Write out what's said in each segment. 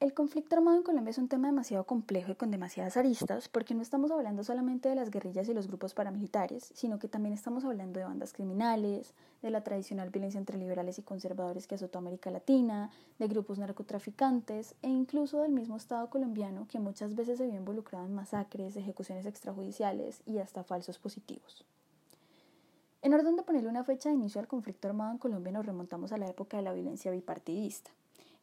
El conflicto armado en Colombia es un tema demasiado complejo y con demasiadas aristas porque no estamos hablando solamente de las guerrillas y los grupos paramilitares, sino que también estamos hablando de bandas criminales, de la tradicional violencia entre liberales y conservadores que azotó América Latina, de grupos narcotraficantes e incluso del mismo Estado colombiano que muchas veces se vio involucrado en masacres, ejecuciones extrajudiciales y hasta falsos positivos. En orden de ponerle una fecha de inicio al conflicto armado en Colombia nos remontamos a la época de la violencia bipartidista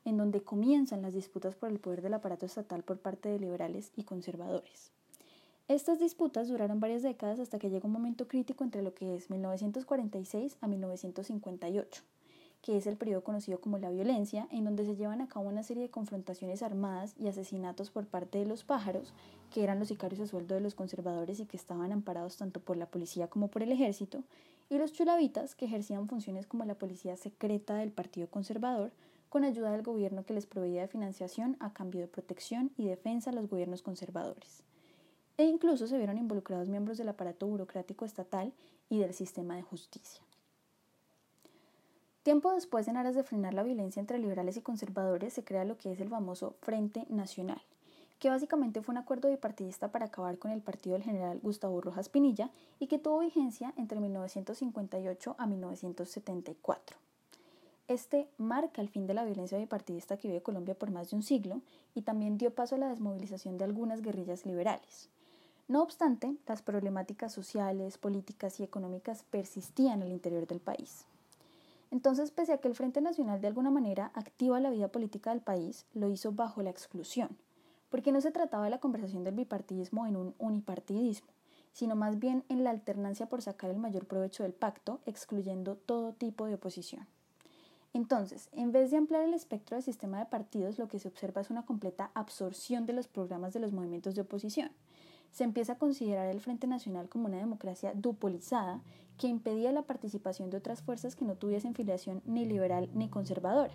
en donde comienzan las disputas por el poder del aparato estatal por parte de liberales y conservadores. Estas disputas duraron varias décadas hasta que llegó un momento crítico entre lo que es 1946 a 1958, que es el periodo conocido como la violencia, en donde se llevan a cabo una serie de confrontaciones armadas y asesinatos por parte de los pájaros, que eran los sicarios a sueldo de los conservadores y que estaban amparados tanto por la policía como por el ejército, y los chulavitas, que ejercían funciones como la policía secreta del Partido Conservador, con ayuda del gobierno que les proveía de financiación a cambio de protección y defensa a los gobiernos conservadores. E incluso se vieron involucrados miembros del aparato burocrático estatal y del sistema de justicia. Tiempo después, en aras de frenar la violencia entre liberales y conservadores, se crea lo que es el famoso Frente Nacional, que básicamente fue un acuerdo bipartidista para acabar con el partido del general Gustavo Rojas Pinilla y que tuvo vigencia entre 1958 a 1974. Este marca el fin de la violencia bipartidista que vive Colombia por más de un siglo y también dio paso a la desmovilización de algunas guerrillas liberales. No obstante, las problemáticas sociales, políticas y económicas persistían al interior del país. Entonces, pese a que el Frente Nacional de alguna manera activa la vida política del país, lo hizo bajo la exclusión, porque no se trataba de la conversación del bipartidismo en un unipartidismo, sino más bien en la alternancia por sacar el mayor provecho del pacto, excluyendo todo tipo de oposición. Entonces, en vez de ampliar el espectro del sistema de partidos, lo que se observa es una completa absorción de los programas de los movimientos de oposición. Se empieza a considerar el Frente Nacional como una democracia dupolizada que impedía la participación de otras fuerzas que no tuviesen filiación ni liberal ni conservadora,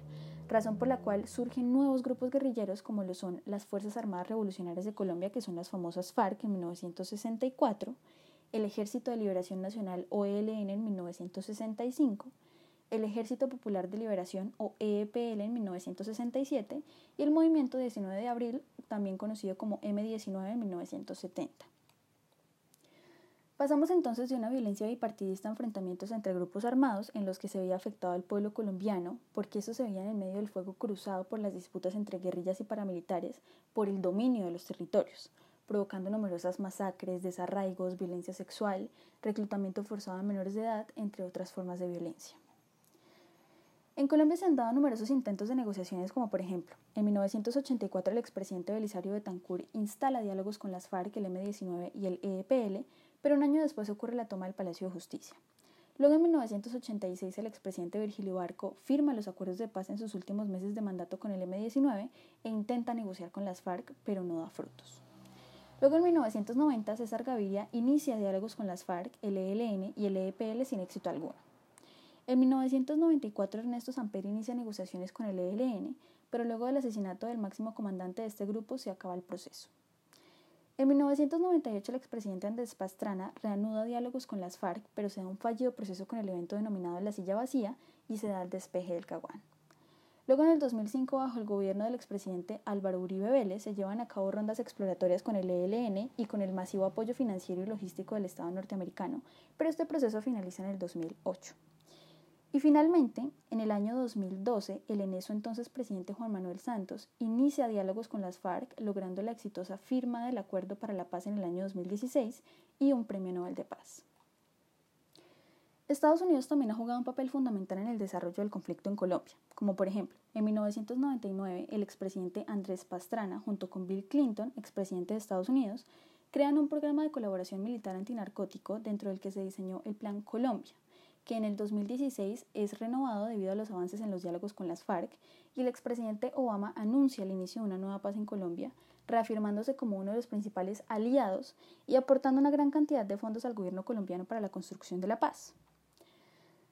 razón por la cual surgen nuevos grupos guerrilleros como lo son las Fuerzas Armadas Revolucionarias de Colombia, que son las famosas FARC en 1964, el Ejército de Liberación Nacional o ELN en 1965, el Ejército Popular de Liberación o EPL en 1967 y el Movimiento 19 de Abril, también conocido como M19 en 1970. Pasamos entonces de una violencia bipartidista a enfrentamientos entre grupos armados en los que se veía afectado al pueblo colombiano, porque eso se veía en el medio del fuego cruzado por las disputas entre guerrillas y paramilitares por el dominio de los territorios, provocando numerosas masacres, desarraigos, violencia sexual, reclutamiento forzado a menores de edad, entre otras formas de violencia. En Colombia se han dado numerosos intentos de negociaciones, como por ejemplo, en 1984 el expresidente Belisario Betancourt instala diálogos con las FARC, el M-19 y el EPL, pero un año después ocurre la toma del Palacio de Justicia. Luego, en 1986, el expresidente Virgilio Barco firma los acuerdos de paz en sus últimos meses de mandato con el M-19 e intenta negociar con las FARC, pero no da frutos. Luego, en 1990, César Gaviria inicia diálogos con las FARC, el ELN y el EPL sin éxito alguno. En 1994 Ernesto Samper inicia negociaciones con el ELN, pero luego del asesinato del máximo comandante de este grupo se acaba el proceso. En 1998 el expresidente Andrés Pastrana reanuda diálogos con las FARC, pero se da un fallido proceso con el evento denominado La Silla Vacía y se da el despeje del Caguán. Luego en el 2005, bajo el gobierno del expresidente Álvaro Uribe Vélez, se llevan a cabo rondas exploratorias con el ELN y con el masivo apoyo financiero y logístico del Estado norteamericano, pero este proceso finaliza en el 2008. Y finalmente, en el año 2012, el en eso entonces presidente Juan Manuel Santos inicia diálogos con las FARC, logrando la exitosa firma del Acuerdo para la Paz en el año 2016 y un Premio Nobel de Paz. Estados Unidos también ha jugado un papel fundamental en el desarrollo del conflicto en Colombia, como por ejemplo, en 1999 el expresidente Andrés Pastrana, junto con Bill Clinton, expresidente de Estados Unidos, crean un programa de colaboración militar antinarcótico dentro del que se diseñó el Plan Colombia, que en el 2016 es renovado debido a los avances en los diálogos con las FARC y el expresidente Obama anuncia el inicio de una nueva paz en Colombia, reafirmándose como uno de los principales aliados y aportando una gran cantidad de fondos al gobierno colombiano para la construcción de la paz.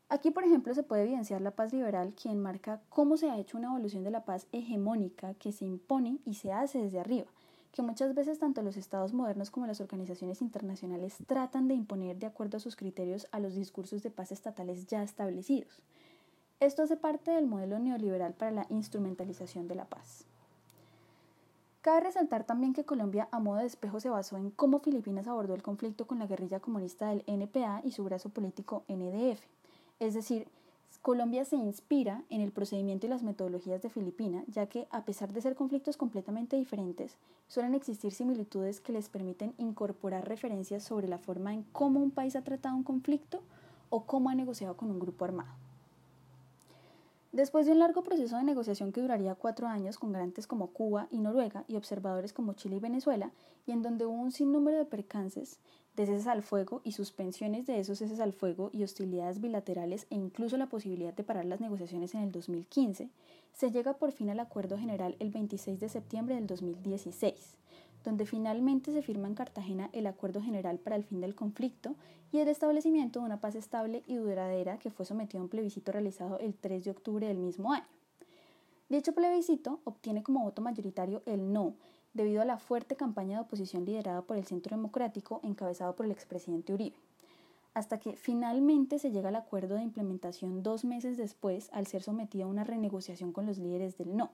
Aquí, por ejemplo, se puede evidenciar la paz liberal, quien marca cómo se ha hecho una evolución de la paz hegemónica que se impone y se hace desde arriba, que muchas veces tanto los estados modernos como las organizaciones internacionales tratan de imponer de acuerdo a sus criterios a los discursos de paz estatales ya establecidos. Esto hace parte del modelo neoliberal para la instrumentalización de la paz. Cabe resaltar también que Colombia a modo de espejo se basó en cómo Filipinas abordó el conflicto con la guerrilla comunista del NPA y su brazo político NDF. Es decir, Colombia se inspira en el procedimiento y las metodologías de Filipinas, ya que, a pesar de ser conflictos completamente diferentes, suelen existir similitudes que les permiten incorporar referencias sobre la forma en cómo un país ha tratado un conflicto o cómo ha negociado con un grupo armado. Después de un largo proceso de negociación que duraría cuatro años con garantes como Cuba y Noruega y observadores como Chile y Venezuela, y en donde hubo un sinnúmero de percances, de ceses al fuego y suspensiones de esos ceses al fuego y hostilidades bilaterales e incluso la posibilidad de parar las negociaciones en el 2015, se llega por fin al acuerdo general el 26 de septiembre del 2016 donde finalmente se firma en Cartagena el Acuerdo General para el Fin del Conflicto y el establecimiento de una paz estable y duradera que fue sometido a un plebiscito realizado el 3 de octubre del mismo año. Dicho plebiscito obtiene como voto mayoritario el no, debido a la fuerte campaña de oposición liderada por el Centro Democrático encabezado por el expresidente Uribe, hasta que finalmente se llega al acuerdo de implementación dos meses después al ser sometido a una renegociación con los líderes del no.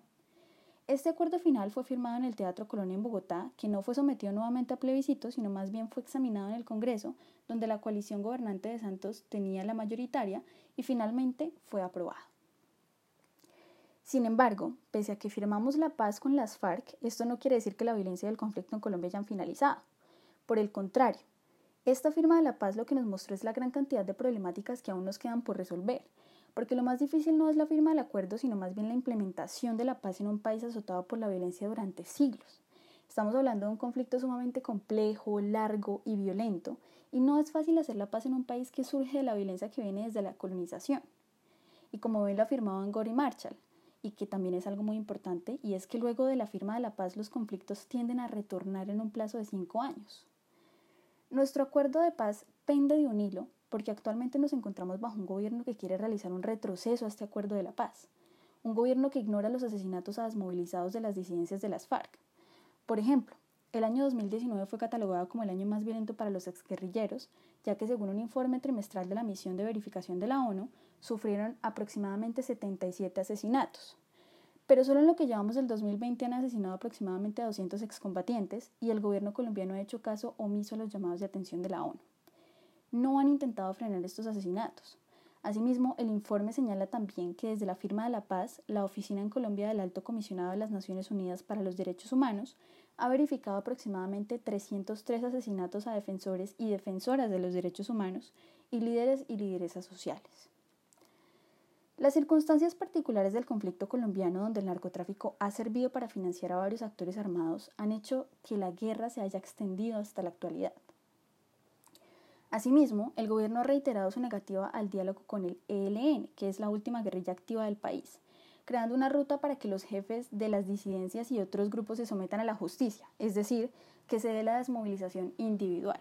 Este acuerdo final fue firmado en el Teatro Colonia en Bogotá, que no fue sometido nuevamente a plebiscito, sino más bien fue examinado en el Congreso, donde la coalición gobernante de Santos tenía la mayoritaria y finalmente fue aprobado. Sin embargo, pese a que firmamos la paz con las FARC, esto no quiere decir que la violencia y el conflicto en Colombia hayan finalizado. Por el contrario, esta firma de la paz lo que nos mostró es la gran cantidad de problemáticas que aún nos quedan por resolver, porque lo más difícil no es la firma del acuerdo, sino más bien la implementación de la paz en un país azotado por la violencia durante siglos. Estamos hablando de un conflicto sumamente complejo, largo y violento, y no es fácil hacer la paz en un país que surge de la violencia que viene desde la colonización. Y como bien lo afirmaba Angori Marshall, y que también es algo muy importante, y es que luego de la firma de la paz los conflictos tienden a retornar en un plazo de cinco años. Nuestro acuerdo de paz pende de un hilo porque actualmente nos encontramos bajo un gobierno que quiere realizar un retroceso a este acuerdo de la paz, un gobierno que ignora los asesinatos a desmovilizados de las disidencias de las FARC. Por ejemplo, el año 2019 fue catalogado como el año más violento para los exguerrilleros, ya que según un informe trimestral de la misión de verificación de la ONU, sufrieron aproximadamente 77 asesinatos. Pero solo en lo que llevamos del 2020 han asesinado aproximadamente a 200 excombatientes y el gobierno colombiano ha hecho caso omiso a los llamados de atención de la ONU no han intentado frenar estos asesinatos. Asimismo, el informe señala también que desde la firma de la paz, la Oficina en Colombia del Alto Comisionado de las Naciones Unidas para los Derechos Humanos ha verificado aproximadamente 303 asesinatos a defensores y defensoras de los derechos humanos y líderes y lideresas sociales. Las circunstancias particulares del conflicto colombiano, donde el narcotráfico ha servido para financiar a varios actores armados, han hecho que la guerra se haya extendido hasta la actualidad. Asimismo, el gobierno ha reiterado su negativa al diálogo con el ELN, que es la última guerrilla activa del país, creando una ruta para que los jefes de las disidencias y otros grupos se sometan a la justicia, es decir, que se dé la desmovilización individual.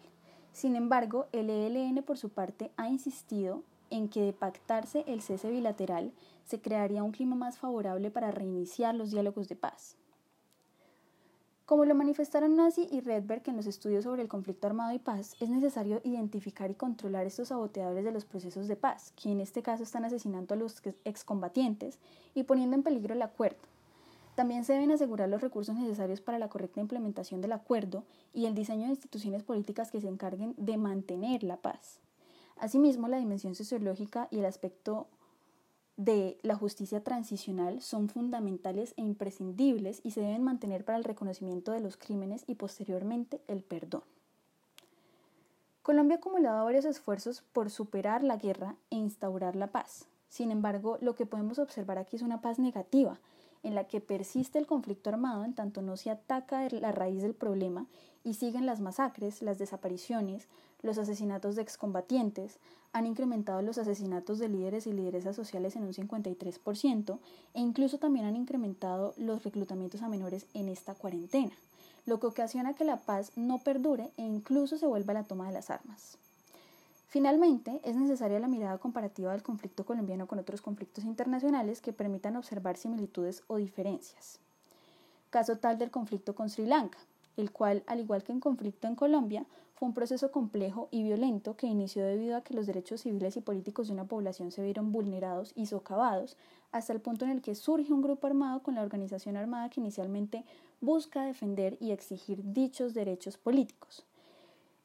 Sin embargo, el ELN por su parte ha insistido en que de pactarse el cese bilateral se crearía un clima más favorable para reiniciar los diálogos de paz. Como lo manifestaron Nazi y Redberg en los estudios sobre el conflicto armado y paz, es necesario identificar y controlar estos saboteadores de los procesos de paz, que en este caso están asesinando a los excombatientes y poniendo en peligro el acuerdo. También se deben asegurar los recursos necesarios para la correcta implementación del acuerdo y el diseño de instituciones políticas que se encarguen de mantener la paz. Asimismo, la dimensión sociológica y el aspecto de la justicia transicional son fundamentales e imprescindibles y se deben mantener para el reconocimiento de los crímenes y posteriormente el perdón. Colombia ha acumulado varios esfuerzos por superar la guerra e instaurar la paz. Sin embargo, lo que podemos observar aquí es una paz negativa, en la que persiste el conflicto armado en tanto no se ataca la raíz del problema y siguen las masacres, las desapariciones, los asesinatos de excombatientes, han incrementado los asesinatos de líderes y lideresas sociales en un 53% e incluso también han incrementado los reclutamientos a menores en esta cuarentena, lo que ocasiona que la paz no perdure e incluso se vuelva la toma de las armas. Finalmente, es necesaria la mirada comparativa del conflicto colombiano con otros conflictos internacionales que permitan observar similitudes o diferencias. Caso tal del conflicto con Sri Lanka, el cual, al igual que en conflicto en Colombia, fue un proceso complejo y violento que inició debido a que los derechos civiles y políticos de una población se vieron vulnerados y socavados, hasta el punto en el que surge un grupo armado con la organización armada que inicialmente busca defender y exigir dichos derechos políticos.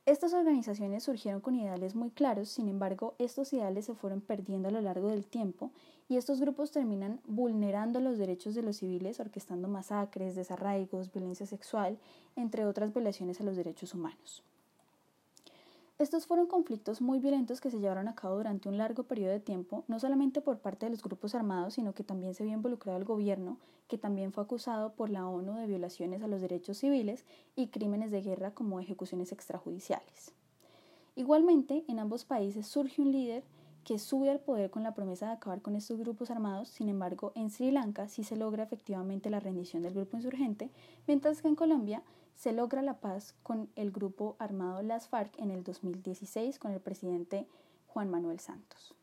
Estas organizaciones surgieron con ideales muy claros, sin embargo, estos ideales se fueron perdiendo a lo largo del tiempo y estos grupos terminan vulnerando los derechos de los civiles, orquestando masacres, desarraigos, violencia sexual, entre otras violaciones a los derechos humanos. Estos fueron conflictos muy violentos que se llevaron a cabo durante un largo periodo de tiempo, no solamente por parte de los grupos armados, sino que también se vio involucrado el gobierno, que también fue acusado por la ONU de violaciones a los derechos civiles y crímenes de guerra como ejecuciones extrajudiciales. Igualmente, en ambos países surge un líder que sube al poder con la promesa de acabar con estos grupos armados, sin embargo, en Sri Lanka sí se logra efectivamente la rendición del grupo insurgente, mientras que en Colombia se logra la paz con el grupo armado Las FARC en el 2016 con el presidente Juan Manuel Santos.